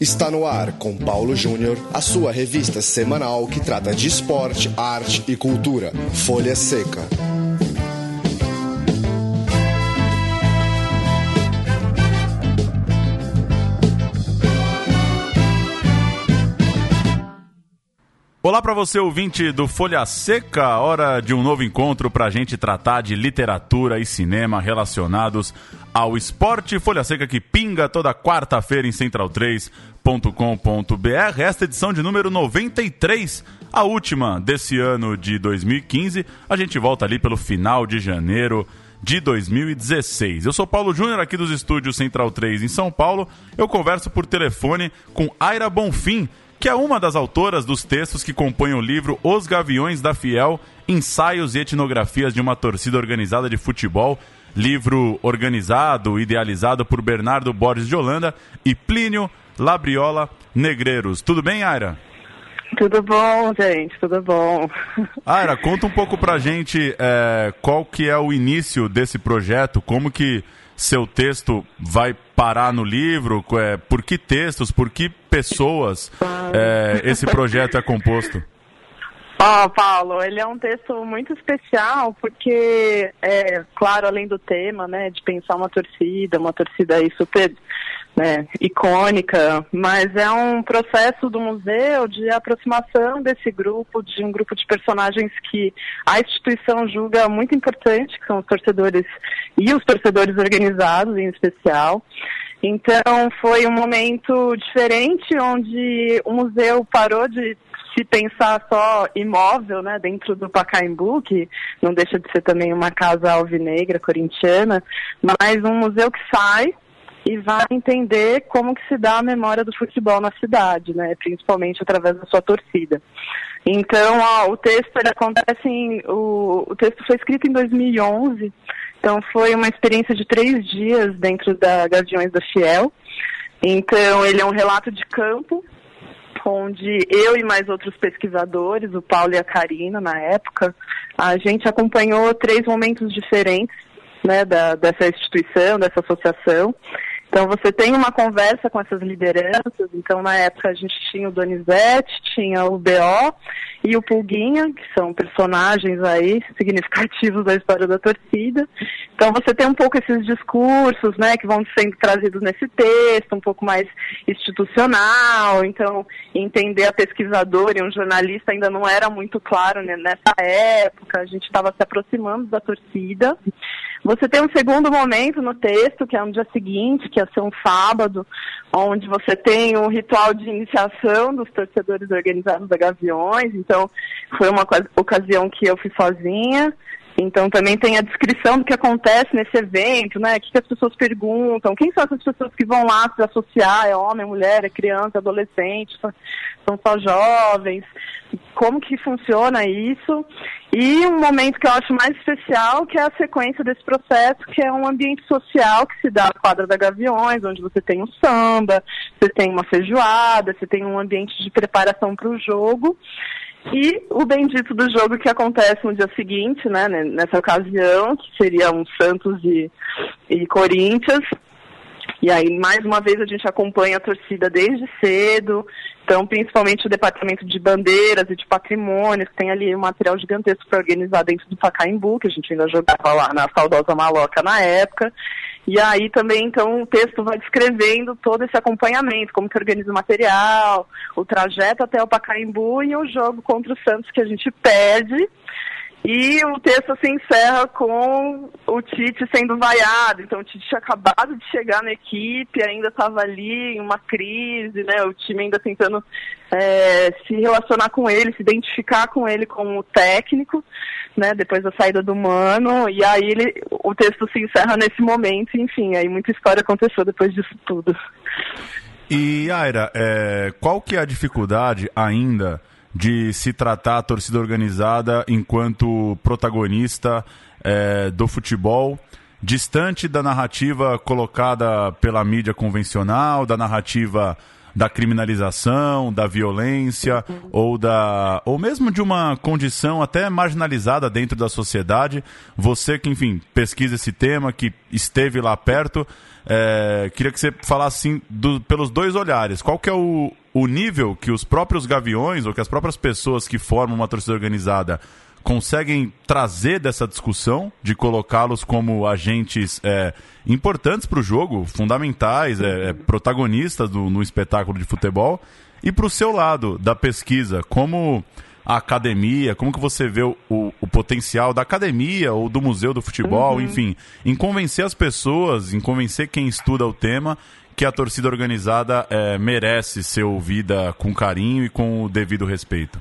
Está no ar com Paulo Júnior, a sua revista semanal que trata de esporte, arte e cultura. Folha Seca. Olá para você, ouvinte do Folha Seca, hora de um novo encontro para a gente tratar de literatura e cinema relacionados ao esporte. Folha Seca que pinga toda quarta-feira em central3.com.br. Esta edição de número 93, a última desse ano de 2015. A gente volta ali pelo final de janeiro de 2016. Eu sou Paulo Júnior, aqui dos estúdios Central 3 em São Paulo. Eu converso por telefone com Aira Bonfim que é uma das autoras dos textos que compõem o livro Os Gaviões da Fiel, Ensaios e Etnografias de uma Torcida Organizada de Futebol, livro organizado, idealizado por Bernardo Borges de Holanda e Plínio Labriola Negreiros. Tudo bem, Aira? Tudo bom, gente, tudo bom. Aira, conta um pouco pra gente é, qual que é o início desse projeto, como que seu texto vai parar no livro? É, por que textos, por que pessoas é, esse projeto é composto? Ó, oh, Paulo, ele é um texto muito especial porque, é, claro, além do tema, né, de pensar uma torcida, uma torcida aí super né, icônica, mas é um processo do museu de aproximação desse grupo, de um grupo de personagens que a instituição julga muito importante, que são os torcedores e os torcedores organizados em especial. Então foi um momento diferente onde o museu parou de se pensar só imóvel, né, dentro do Pacaembu, que não deixa de ser também uma casa alvinegra corintiana, mas um museu que sai e vai entender como que se dá a memória do futebol na cidade, né, principalmente através da sua torcida. Então, ó, o texto ele acontece em, o, o texto foi escrito em 2011, então foi uma experiência de três dias dentro da Gaviões da Fiel. Então, ele é um relato de campo, onde eu e mais outros pesquisadores, o Paulo e a Karina, na época, a gente acompanhou três momentos diferentes né, da, dessa instituição, dessa associação. Então você tem uma conversa com essas lideranças. Então na época a gente tinha o Donizete, tinha o BO e o Pulguinha, que são personagens aí significativos da história da torcida. Então você tem um pouco esses discursos, né, que vão sendo trazidos nesse texto, um pouco mais institucional. Então entender a pesquisadora e um jornalista ainda não era muito claro né, nessa época. A gente estava se aproximando da torcida. Você tem um segundo momento no texto, que é no dia seguinte, que ia ser um sábado, onde você tem um ritual de iniciação dos torcedores organizados da Gaviões. Então, foi uma ocasião que eu fui sozinha. Então também tem a descrição do que acontece nesse evento, né? O que, que, as pessoas perguntam, quem são essas pessoas que vão lá se associar, é homem, mulher, é criança, adolescente, são só jovens, como que funciona isso. E um momento que eu acho mais especial, que é a sequência desse processo, que é um ambiente social que se dá na quadra da Gaviões, onde você tem um samba, você tem uma feijoada, você tem um ambiente de preparação para o jogo. E o bendito do jogo que acontece no dia seguinte, né, nessa ocasião, que seria um Santos e, e Corinthians. E aí, mais uma vez, a gente acompanha a torcida desde cedo. Então, principalmente o departamento de bandeiras e de patrimônios, tem ali um material gigantesco para organizar dentro do Pacaembu, que a gente ainda jogava lá na saudosa Maloca na época. E aí também, então, o texto vai descrevendo todo esse acompanhamento, como que organiza o material, o trajeto até o Pacaembu e o jogo contra o Santos que a gente perde. E o texto se encerra com o Tite sendo vaiado. Então, o Tite tinha acabado de chegar na equipe, ainda estava ali em uma crise, né? O time ainda tentando é, se relacionar com ele, se identificar com ele como técnico né, depois da saída do Mano, e aí ele, o texto se encerra nesse momento, enfim, aí muita história aconteceu depois disso tudo. E, Aira, é, qual que é a dificuldade ainda de se tratar a torcida organizada enquanto protagonista é, do futebol, distante da narrativa colocada pela mídia convencional, da narrativa da criminalização, da violência ou da ou mesmo de uma condição até marginalizada dentro da sociedade. Você que, enfim, pesquisa esse tema, que esteve lá perto, é, queria que você falasse assim, do, pelos dois olhares. Qual que é o, o nível que os próprios gaviões ou que as próprias pessoas que formam uma torcida organizada conseguem trazer dessa discussão, de colocá-los como agentes é, importantes para o jogo, fundamentais, é, é, protagonistas do, no espetáculo de futebol, e para o seu lado da pesquisa, como a academia, como que você vê o, o, o potencial da academia ou do museu do futebol, uhum. enfim, em convencer as pessoas, em convencer quem estuda o tema que a torcida organizada é, merece ser ouvida com carinho e com o devido respeito.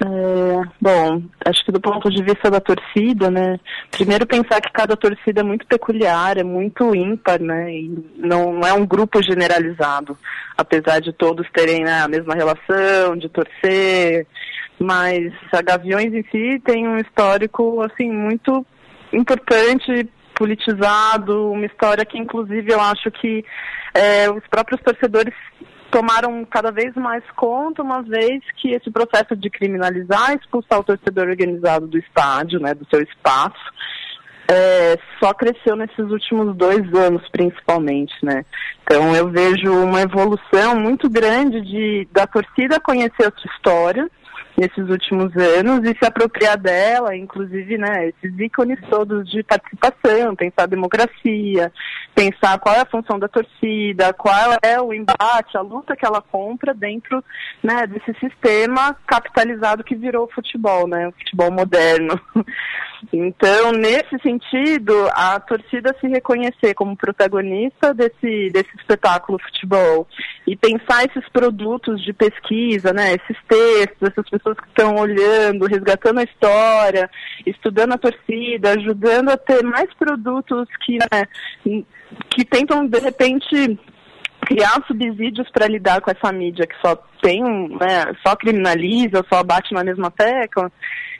É, bom, acho que do ponto de vista da torcida, né? Primeiro pensar que cada torcida é muito peculiar, é muito ímpar, né? E não, é um grupo generalizado, apesar de todos terem né, a mesma relação de torcer, mas a Gaviões em si tem um histórico assim muito importante, politizado, uma história que inclusive eu acho que é, os próprios torcedores tomaram cada vez mais conta, uma vez que esse processo de criminalizar, expulsar o torcedor organizado do estádio, né, do seu espaço, é, só cresceu nesses últimos dois anos, principalmente, né? Então eu vejo uma evolução muito grande de da torcida conhecer a sua história, nesses últimos anos e se apropriar dela, inclusive, né, esses ícones todos de participação, pensar a democracia, pensar qual é a função da torcida, qual é o embate, a luta que ela compra dentro, né, desse sistema capitalizado que virou o futebol, né, o futebol moderno. Então, nesse sentido, a torcida se reconhecer como protagonista desse, desse espetáculo futebol e pensar esses produtos de pesquisa, né, esses textos, essas pessoas que estão olhando, resgatando a história, estudando a torcida, ajudando a ter mais produtos que, né, que tentam, de repente, criar subsídios para lidar com essa mídia que só tem, né, só criminaliza, só bate na mesma tecla.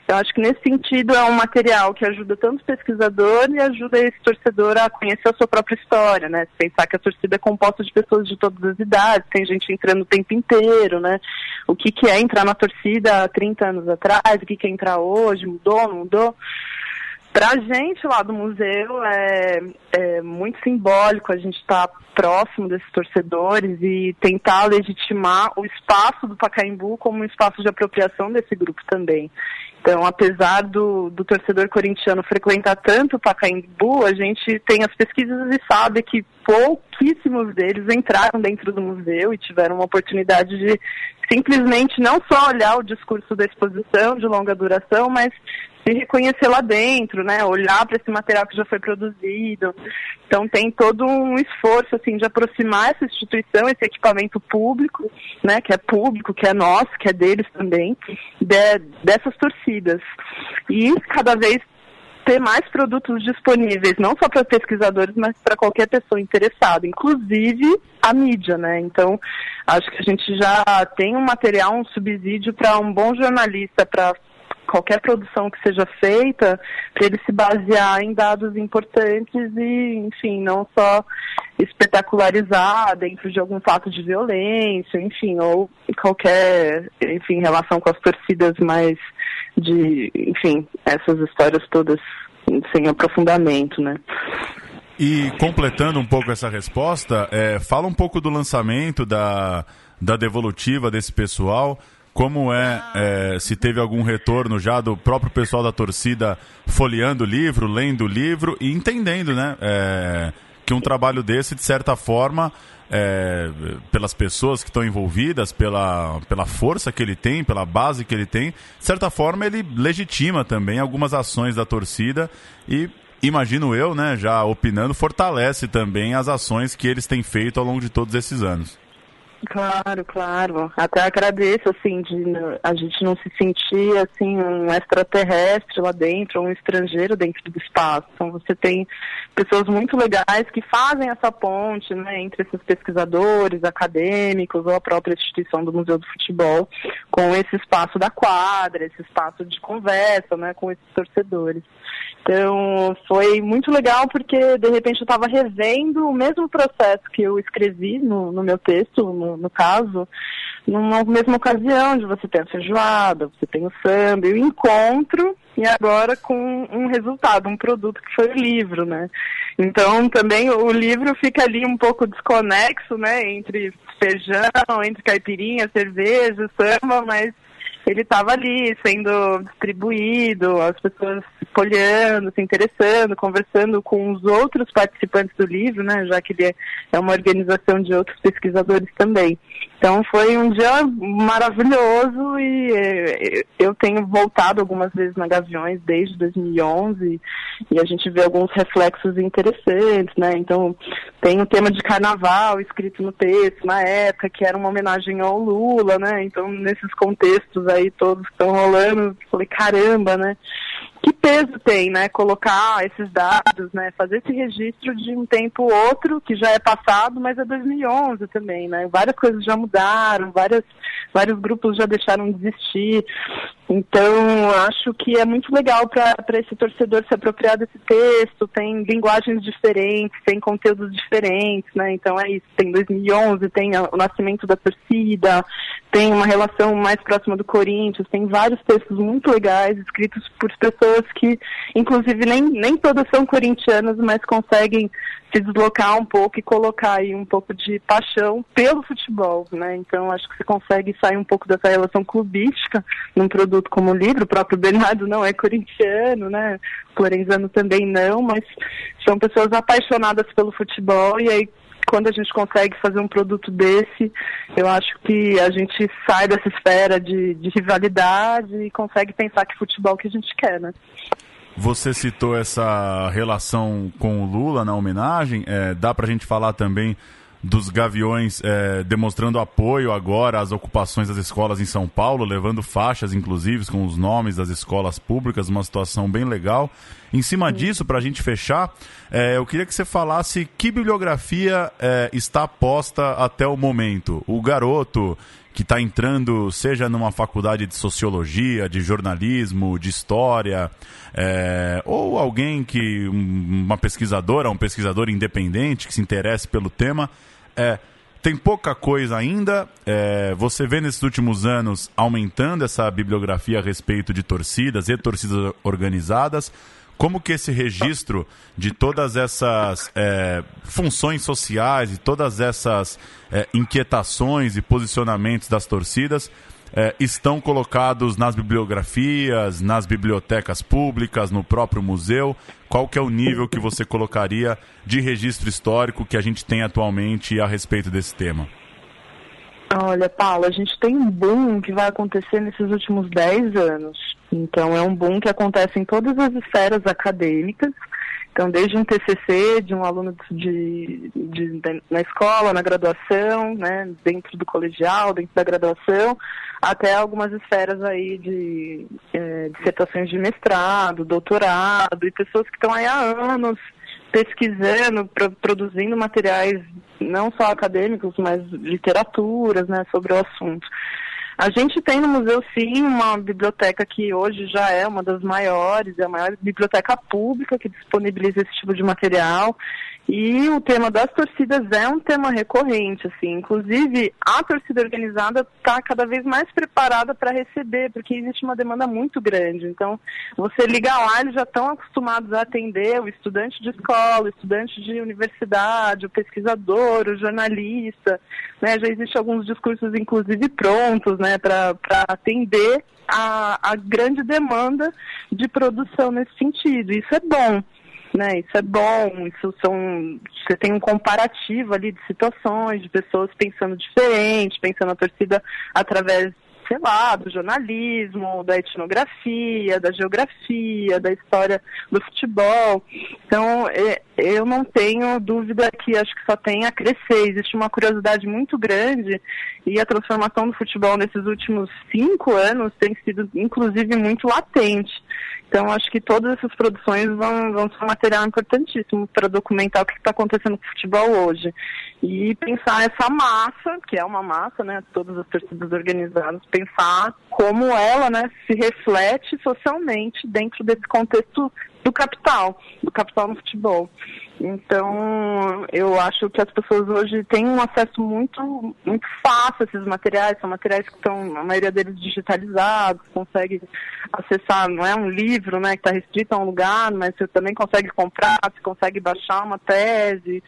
Eu acho que nesse sentido é um material que ajuda tanto o pesquisador e ajuda esse torcedor a conhecer a sua própria história, né? Pensar que a torcida é composta de pessoas de todas as idades, tem gente entrando o tempo inteiro, né? O que, que é entrar na torcida há 30 anos atrás, o que, que é entrar hoje, mudou, não mudou? Para a gente lá do museu é, é muito simbólico a gente estar tá próximo desses torcedores e tentar legitimar o espaço do Pacaembu como um espaço de apropriação desse grupo também. Então, apesar do, do torcedor corintiano frequentar tanto o Pacaembu, a gente tem as pesquisas e sabe que pouquíssimos deles entraram dentro do museu e tiveram uma oportunidade de simplesmente não só olhar o discurso da exposição de longa duração, mas se reconhecer lá dentro, né? Olhar para esse material que já foi produzido. Então tem todo um esforço assim de aproximar essa instituição, esse equipamento público, né? Que é público, que é nosso, que é deles também, de, dessas torcidas. E cada vez ter mais produtos disponíveis, não só para pesquisadores, mas para qualquer pessoa interessada, inclusive a mídia, né? Então, acho que a gente já tem um material, um subsídio para um bom jornalista, para qualquer produção que seja feita, para ele se basear em dados importantes e, enfim, não só espetacularizar dentro de algum fato de violência, enfim, ou qualquer, enfim, relação com as torcidas mais de, enfim, essas histórias todas sem aprofundamento, né? E completando um pouco essa resposta, é, fala um pouco do lançamento da, da devolutiva desse pessoal. Como é, é, se teve algum retorno já do próprio pessoal da torcida folheando o livro, lendo o livro e entendendo, né? É, que um trabalho desse, de certa forma, é, pelas pessoas que estão envolvidas, pela, pela força que ele tem, pela base que ele tem, de certa forma ele legitima também algumas ações da torcida e imagino eu, né, já opinando, fortalece também as ações que eles têm feito ao longo de todos esses anos. Claro, claro. Até agradeço, assim, de a gente não se sentir, assim, um extraterrestre lá dentro, um estrangeiro dentro do espaço. Então, você tem pessoas muito legais que fazem essa ponte, né, entre esses pesquisadores, acadêmicos ou a própria instituição do Museu do Futebol, com esse espaço da quadra, esse espaço de conversa, né, com esses torcedores. Então, foi muito legal porque, de repente, eu estava revendo o mesmo processo que eu escrevi no, no meu texto, no no, caso, numa mesma ocasião de você ter a feijoada, você tem o samba, e o encontro, e agora com um resultado, um produto que foi o livro, né? Então também o livro fica ali um pouco desconexo, né, entre feijão, entre caipirinha, cerveja, samba, mas ele estava ali sendo distribuído, as pessoas folheando, se interessando, conversando com os outros participantes do livro, né, já que ele é uma organização de outros pesquisadores também. Então foi um dia maravilhoso e eh, eu tenho voltado algumas vezes na Gaviões desde 2011 e a gente vê alguns reflexos interessantes, né? Então tem o tema de carnaval escrito no texto na época que era uma homenagem ao Lula, né? Então nesses contextos aí todos estão rolando, falei caramba, né? Que peso tem, né, colocar esses dados, né, fazer esse registro de um tempo outro que já é passado, mas é 2011 também, né, várias coisas já mudaram, várias, vários grupos já deixaram de existir, então acho que é muito legal para esse torcedor se apropriar desse texto, tem linguagens diferentes, tem conteúdos diferentes, né, então é isso, tem 2011, tem o nascimento da torcida, tem uma relação mais próxima do Corinthians, tem vários textos muito legais escritos por pessoas que, inclusive, nem, nem todas são corintianas, mas conseguem se deslocar um pouco e colocar aí um pouco de paixão pelo futebol, né? Então acho que você consegue sair um pouco dessa relação clubística num produto como o livro. O próprio Bernardo não é corintiano, né? Florenzano também não, mas são pessoas apaixonadas pelo futebol e aí quando a gente consegue fazer um produto desse, eu acho que a gente sai dessa esfera de, de rivalidade e consegue pensar que futebol que a gente quer, né? Você citou essa relação com o Lula na homenagem. É, dá para a gente falar também dos Gaviões é, demonstrando apoio agora às ocupações das escolas em São Paulo, levando faixas, inclusive, com os nomes das escolas públicas, uma situação bem legal. Em cima disso, para a gente fechar, é, eu queria que você falasse que bibliografia é, está posta até o momento. O garoto que está entrando, seja numa faculdade de sociologia, de jornalismo, de história, é, ou alguém que, uma pesquisadora, um pesquisador independente que se interesse pelo tema, é, tem pouca coisa ainda. É, você vê nesses últimos anos aumentando essa bibliografia a respeito de torcidas e torcidas organizadas. Como que esse registro de todas essas é, funções sociais e todas essas é, inquietações e posicionamentos das torcidas é, estão colocados nas bibliografias, nas bibliotecas públicas, no próprio museu? Qual que é o nível que você colocaria de registro histórico que a gente tem atualmente a respeito desse tema? Olha, Paulo, a gente tem um boom que vai acontecer nesses últimos 10 anos. Então, é um boom que acontece em todas as esferas acadêmicas. Então, desde um TCC de um aluno de, de, de, na escola, na graduação, né, dentro do colegial, dentro da graduação, até algumas esferas aí de é, dissertações de mestrado, doutorado, e pessoas que estão aí há anos pesquisando, pro, produzindo materiais não só acadêmicos, mas literaturas né, sobre o assunto. A gente tem no museu, sim, uma biblioteca que hoje já é uma das maiores, é a maior biblioteca pública que disponibiliza esse tipo de material. E o tema das torcidas é um tema recorrente, assim. Inclusive, a torcida organizada está cada vez mais preparada para receber, porque existe uma demanda muito grande. Então, você liga lá, eles já estão acostumados a atender o estudante de escola, o estudante de universidade, o pesquisador, o jornalista. Né? Já existem alguns discursos, inclusive, prontos né, para atender a, a grande demanda de produção nesse sentido. Isso é bom né? Isso é bom, isso são. Você tem um comparativo ali de situações, de pessoas pensando diferente, pensando a torcida através sei lá, do jornalismo, da etnografia, da geografia, da história do futebol. Então, é, eu não tenho dúvida que acho que só tem a crescer. Existe uma curiosidade muito grande e a transformação do futebol nesses últimos cinco anos tem sido, inclusive, muito latente. Então, acho que todas essas produções vão, vão ser um material importantíssimo para documentar o que está acontecendo com o futebol hoje. E pensar essa massa, que é uma massa, né, todas as torcidas organizadas, pensar como ela né, se reflete socialmente dentro desse contexto do capital, do capital no futebol. Então, eu acho que as pessoas hoje têm um acesso muito, muito fácil a esses materiais, são materiais que estão, a maioria deles digitalizados, consegue acessar, não é um livro, né, que está restrito a um lugar, mas você também consegue comprar, você consegue baixar uma tese,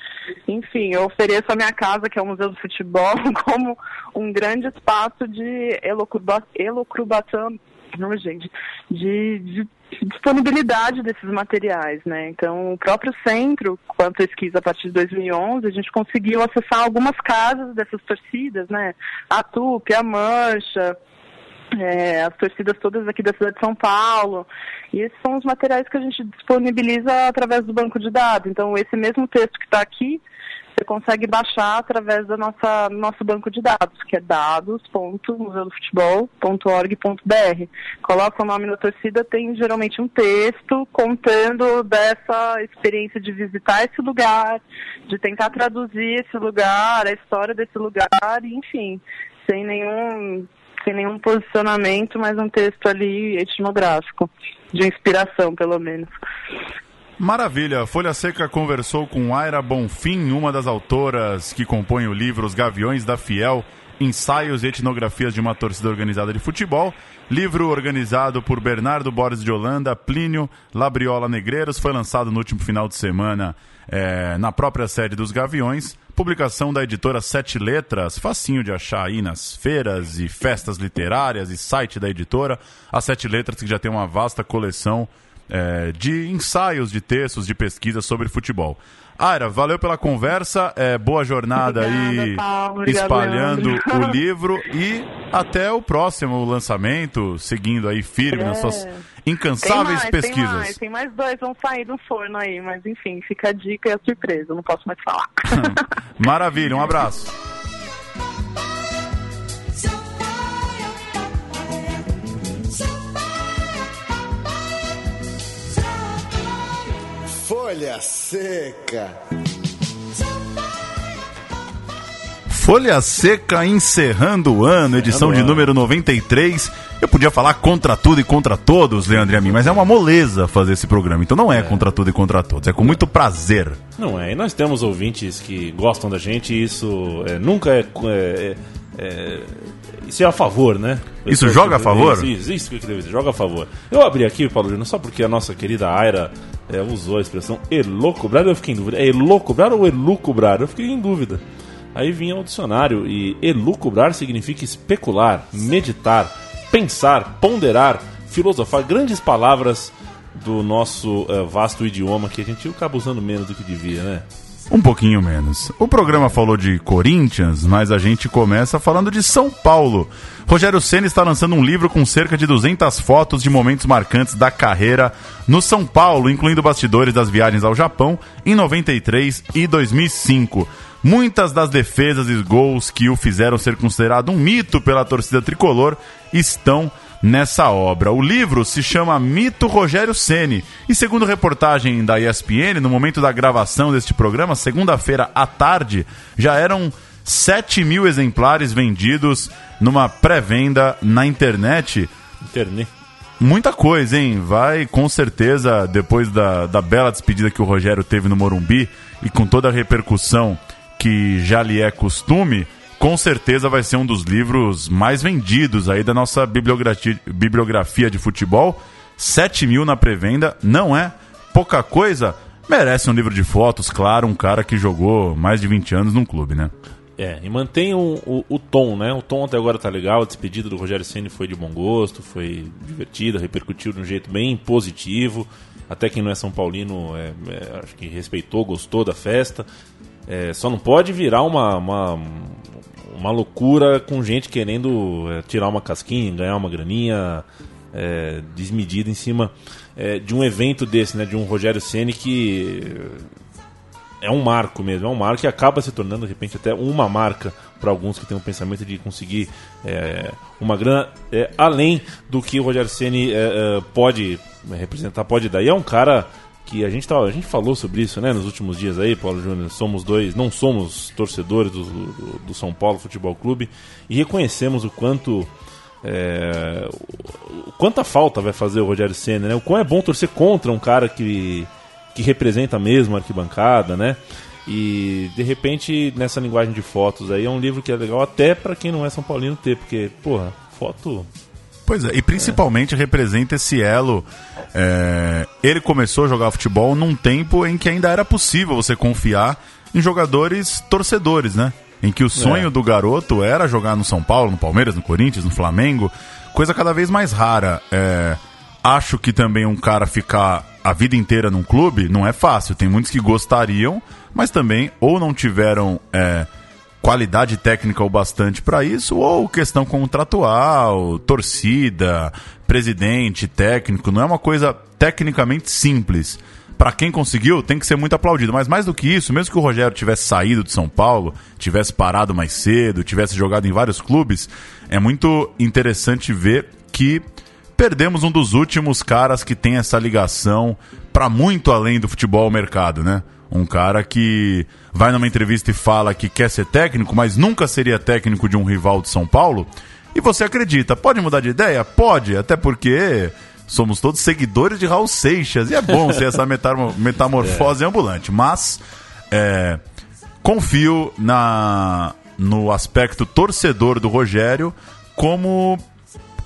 enfim, eu ofereço a minha casa, que é o Museu do Futebol, como um grande espaço de elocrubação não, de, de, disponibilidade desses materiais, né? Então, o próprio centro, com a pesquisa a partir de 2011, a gente conseguiu acessar algumas casas dessas torcidas, né? A Tupi, a Mancha, é, as torcidas todas aqui da cidade de São Paulo. E esses são os materiais que a gente disponibiliza através do banco de dados. Então, esse mesmo texto que está aqui, você consegue baixar através do nosso banco de dados, que é dados.museudofutebol.org.br. Coloca o nome da torcida, tem geralmente um texto contando dessa experiência de visitar esse lugar, de tentar traduzir esse lugar, a história desse lugar, enfim, sem nenhum sem nenhum posicionamento, mas um texto ali etnográfico, de inspiração, pelo menos. Maravilha. Folha Seca conversou com Aira Bonfim, uma das autoras que compõem o livro Os Gaviões da Fiel, Ensaios e Etnografias de uma Torcida Organizada de Futebol. Livro organizado por Bernardo Borges de Holanda, Plínio Labriola Negreiros, foi lançado no último final de semana é, na própria sede dos Gaviões. Publicação da editora Sete Letras, facinho de achar aí nas feiras e festas literárias e site da editora. A Sete Letras que já tem uma vasta coleção é, de ensaios, de textos, de pesquisa sobre futebol. Aira, valeu pela conversa, é, boa jornada obrigada, aí Paulo, espalhando obrigado, o livro e até o próximo lançamento, seguindo aí firme é. nas suas incansáveis tem mais, pesquisas. Tem mais, tem mais dois, vão sair do forno aí, mas enfim, fica a dica e a surpresa, não posso mais falar. Maravilha, um abraço. Folha Seca. Folha Seca encerrando o ano, edição de número 93. Eu podia falar contra tudo e contra todos, Leandro e a mim, mas é uma moleza fazer esse programa. Então não é, é. contra tudo e contra todos, é com muito prazer. Não é, e nós temos ouvintes que gostam da gente e isso é, nunca é, é, é isso é a favor, né? Isso joga a favor? Isso, isso, isso que eu queria dizer, joga a favor. Eu abri aqui, Paulo Júnior, só porque a nossa querida Aira é, usou a expressão elocubrar, eu fiquei em dúvida. É elocubrar ou elucubrar? Eu fiquei em dúvida. Aí vinha o dicionário e elucubrar significa especular, meditar, pensar, ponderar, filosofar, grandes palavras do nosso uh, vasto idioma que a gente acaba usando menos do que devia, né? Um pouquinho menos. O programa falou de Corinthians, mas a gente começa falando de São Paulo. Rogério Senna está lançando um livro com cerca de 200 fotos de momentos marcantes da carreira no São Paulo, incluindo bastidores das viagens ao Japão em 93 e 2005. Muitas das defesas e gols que o fizeram ser considerado um mito pela torcida tricolor estão nessa obra. O livro se chama Mito Rogério Ceni e segundo reportagem da ESPN, no momento da gravação deste programa, segunda-feira à tarde, já eram 7 mil exemplares vendidos numa pré-venda na internet. Internet. Muita coisa, hein? Vai com certeza, depois da, da bela despedida que o Rogério teve no Morumbi e com toda a repercussão que já lhe é costume, com certeza vai ser um dos livros mais vendidos aí da nossa bibliografia, bibliografia de futebol. 7 mil na pré-venda, não é pouca coisa. Merece um livro de fotos, claro, um cara que jogou mais de 20 anos num clube, né? É, e mantém o, o, o, tom, né? O tom até agora tá legal, a despedida do Rogério Ceni foi de bom gosto, foi divertida, repercutiu de um jeito bem positivo. Até quem não é São Paulino, é, é, acho que respeitou, gostou da festa. É, só não pode virar uma, uma, uma loucura com gente querendo é, tirar uma casquinha, ganhar uma graninha é, desmedida em cima é, de um evento desse, né? De um Rogério Ceni que é um marco mesmo, é um marco que acaba se tornando de repente até uma marca para alguns que têm um pensamento de conseguir é, uma grana além do que o Rogério Ceni pode representar, pode dar. E é um cara que a gente, tá, a gente falou sobre isso né, nos últimos dias aí, Paulo Júnior. Somos dois, não somos torcedores do, do, do, São Paulo Futebol Clube e reconhecemos o quanto é, quanta falta vai fazer o Rogério Senna, né? O quão é bom torcer contra um cara que, que representa mesmo a arquibancada, né? E de repente, nessa linguagem de fotos aí, é um livro que é legal até para quem não é São Paulino ter, porque, porra, foto. Pois é, e principalmente é. representa esse elo. É, ele começou a jogar futebol num tempo em que ainda era possível você confiar em jogadores torcedores, né? Em que o sonho é. do garoto era jogar no São Paulo, no Palmeiras, no Corinthians, no Flamengo, coisa cada vez mais rara. É, acho que também um cara ficar a vida inteira num clube não é fácil. Tem muitos que gostariam, mas também ou não tiveram é, qualidade técnica o bastante para isso, ou questão contratual, torcida, presidente, técnico. Não é uma coisa tecnicamente simples. Para quem conseguiu, tem que ser muito aplaudido. Mas mais do que isso, mesmo que o Rogério tivesse saído de São Paulo, tivesse parado mais cedo, tivesse jogado em vários clubes, é muito interessante ver que perdemos um dos últimos caras que tem essa ligação para muito além do futebol mercado, né? Um cara que vai numa entrevista e fala que quer ser técnico, mas nunca seria técnico de um rival de São Paulo. E você acredita? Pode mudar de ideia? Pode, até porque somos todos seguidores de Raul Seixas e é bom ser essa metamorfose é. ambulante. Mas é, confio na, no aspecto torcedor do Rogério, como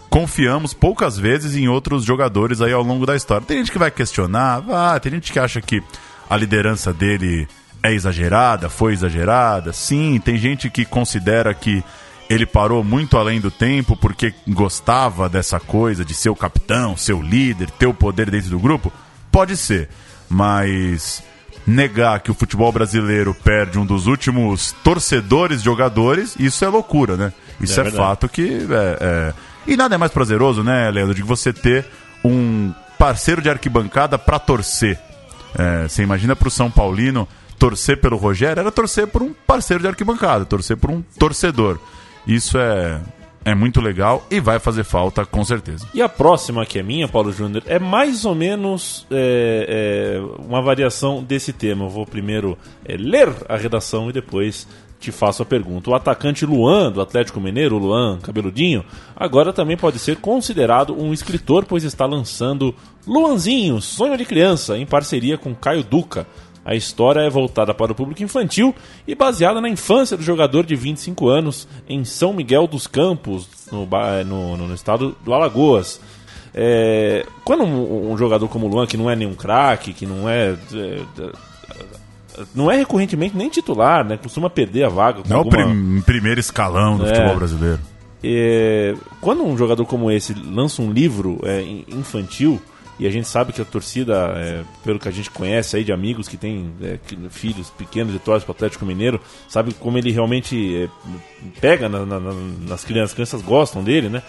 confiamos poucas vezes em outros jogadores aí ao longo da história. Tem gente que vai questionar, ah, tem gente que acha que a liderança dele é exagerada, foi exagerada. Sim, tem gente que considera que ele parou muito além do tempo porque gostava dessa coisa de ser o capitão, ser o líder, ter o poder dentro do grupo. Pode ser, mas negar que o futebol brasileiro perde um dos últimos torcedores jogadores, isso é loucura, né? Isso é, é fato que é, é... E nada é mais prazeroso, né, Leandro, de você ter um parceiro de arquibancada para torcer é, você imagina para o São Paulino torcer pelo Rogério, era torcer por um parceiro de arquibancada, torcer por um torcedor. Isso é, é muito legal e vai fazer falta com certeza. E a próxima, que é minha, Paulo Júnior, é mais ou menos é, é, uma variação desse tema. Eu vou primeiro é, ler a redação e depois te faço a pergunta. O atacante Luan, do Atlético Mineiro, Luan Cabeludinho, agora também pode ser considerado um escritor, pois está lançando Luanzinho, Sonho de Criança, em parceria com Caio Duca. A história é voltada para o público infantil e baseada na infância do jogador de 25 anos em São Miguel dos Campos, no, no, no estado do Alagoas. É, quando um, um, jogador como o Luan, que não é nenhum craque, que não é, é não é recorrentemente nem titular, né? Costuma perder a vaga. Não alguma... é o prim primeiro escalão do é. futebol brasileiro. É, quando um jogador como esse lança um livro é, infantil, e a gente sabe que a torcida, é, pelo que a gente conhece aí de amigos que têm é, filhos pequenos e torcem para o Atlético Mineiro, sabe como ele realmente é, pega na, na, nas crianças, as crianças gostam dele, né?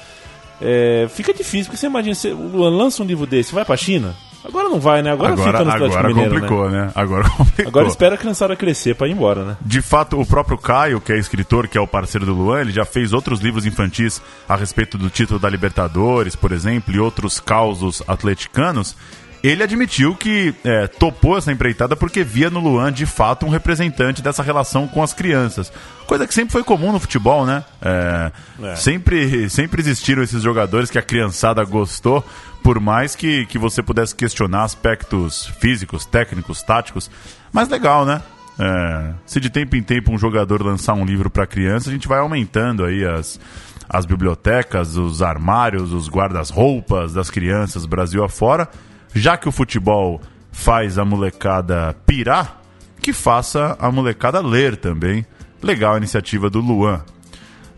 É, fica difícil, porque você imagina, você, lança um livro desse, vai para a China, Agora não vai, né? Agora, agora fica no Atlético agora Mineiro, complicou, né? né? Agora complicou. Agora espera a criançada crescer para ir embora, né? De fato, o próprio Caio, que é escritor, que é o parceiro do Luan, ele já fez outros livros infantis a respeito do título da Libertadores, por exemplo, e outros causos atleticanos ele admitiu que é, topou essa empreitada porque via no Luan, de fato, um representante dessa relação com as crianças. Coisa que sempre foi comum no futebol, né? É, é. Sempre, sempre existiram esses jogadores que a criançada gostou, por mais que, que você pudesse questionar aspectos físicos, técnicos, táticos. Mas legal, né? É, se de tempo em tempo um jogador lançar um livro para criança, a gente vai aumentando aí as, as bibliotecas, os armários, os guardas-roupas das crianças Brasil afora já que o futebol faz a molecada pirar, que faça a molecada ler também. Legal a iniciativa do Luan.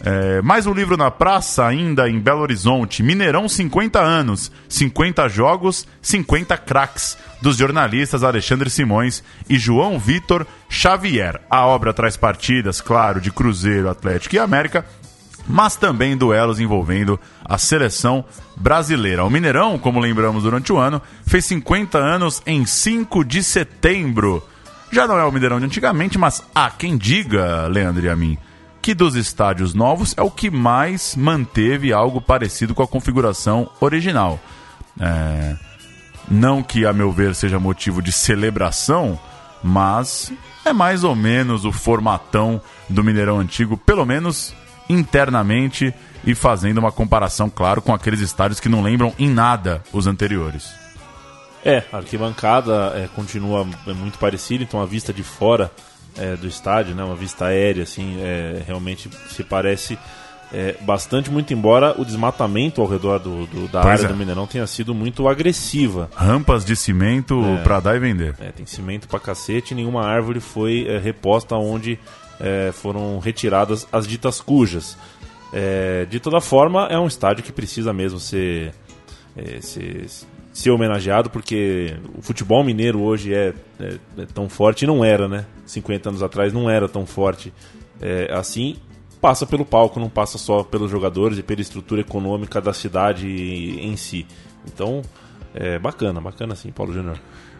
É, mais um livro na praça, ainda em Belo Horizonte. Mineirão 50 anos, 50 jogos, 50 craques, dos jornalistas Alexandre Simões e João Vitor Xavier. A obra traz partidas, claro, de Cruzeiro, Atlético e América, mas também duelos envolvendo a seleção brasileira. O Mineirão, como lembramos durante o ano, fez 50 anos em 5 de setembro. Já não é o Mineirão de antigamente, mas há quem diga, Leandro e a mim, que dos estádios novos é o que mais manteve algo parecido com a configuração original. É... Não que, a meu ver, seja motivo de celebração, mas é mais ou menos o formatão do Mineirão antigo, pelo menos internamente e fazendo uma comparação, claro, com aqueles estádios que não lembram em nada os anteriores. É, a arquibancada é, continua é, muito parecida, então a vista de fora é, do estádio, né, uma vista aérea, assim, é, realmente se parece é, bastante, muito embora o desmatamento ao redor do, do da Pois área é. do Mineirão tenha sido muito agressiva. Rampas de cimento pra dar e vender. Tem cimento pra cacete, nenhuma árvore foi reposta onde é, foram retiradas as ditas cujas. É, de toda forma, é um estádio que precisa mesmo ser, é, ser, ser homenageado, porque o futebol mineiro hoje é, é- é tão forte, e não era, né? 50 anos atrás não era tão forte é, assim. Passa pelo palco, não passa só pelos jogadores e pela estrutura econômica da cidade em si. Então, é bacana, bacana sim, Paulo Júnior.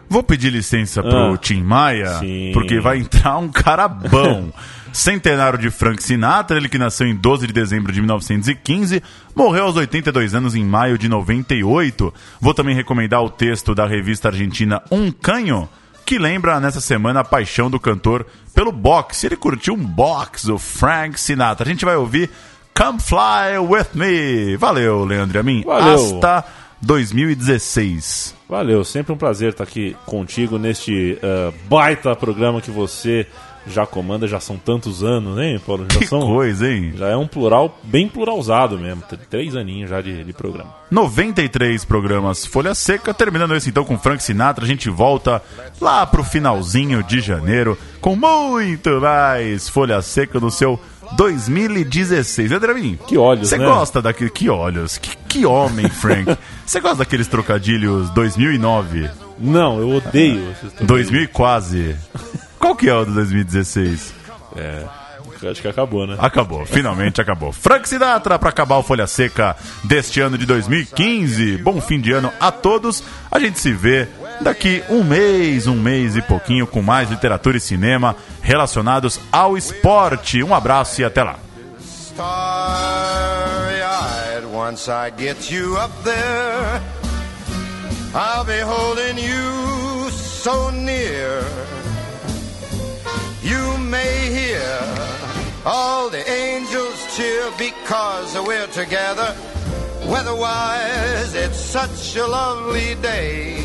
Vou pedir licença pro Ah, Tim Maia, sim. porque vai entrar um cara bom. Centenário de Frank Sinatra, ele que nasceu em 12 de dezembro de 1915, morreu aos 82 anos em maio de 98. Vou também recomendar o texto da revista argentina Um Canho, que lembra nessa semana a paixão do cantor pelo boxe. Ele curtiu um boxe, o Frank Sinatra. A gente vai ouvir Come Fly With Me. Valeu, Leandro e a mim. Valeu. Hasta 2016. Valeu, sempre um prazer estar aqui contigo neste eh, baita programa que você já comanda, já são tantos anos, hein, Paulo? Já, Que são, coisa, hein? já é um plural bem pluralzado mesmo, três aninhos já de, de programa. 93 programas Folha Seca, terminando esse então com Frank Sinatra, a gente volta lá pro finalzinho de janeiro com muito mais Folha Seca no seu 2016. Andrevinho, Que olhos, Você né? gosta daquele... Que olhos, que, que homem, Frank. Você gosta daqueles trocadilhos 2009, Não, eu odeio esses 2000 e quase? Qual que é o do 2016? É, acho que acabou, né? Acabou, finalmente acabou. Frank Sinatra para acabar o Folha Seca deste ano de 2015. Bom fim de ano a todos. A gente se vê daqui um mês, um mês e pouquinho com mais literatura e cinema relacionados ao esporte. Um abraço e até lá. So near. You may hear all the angels cheer because we're together. Weatherwise, it's such a lovely day.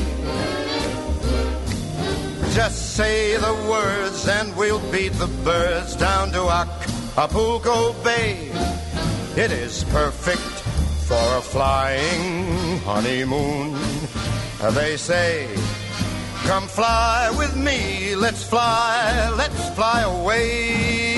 Just say the words and we'll beat the birds down to Acapulco Bay. It is perfect for a flying honeymoon. They say, come fly with me, let's fly, let's fly away.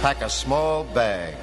Pack a small bag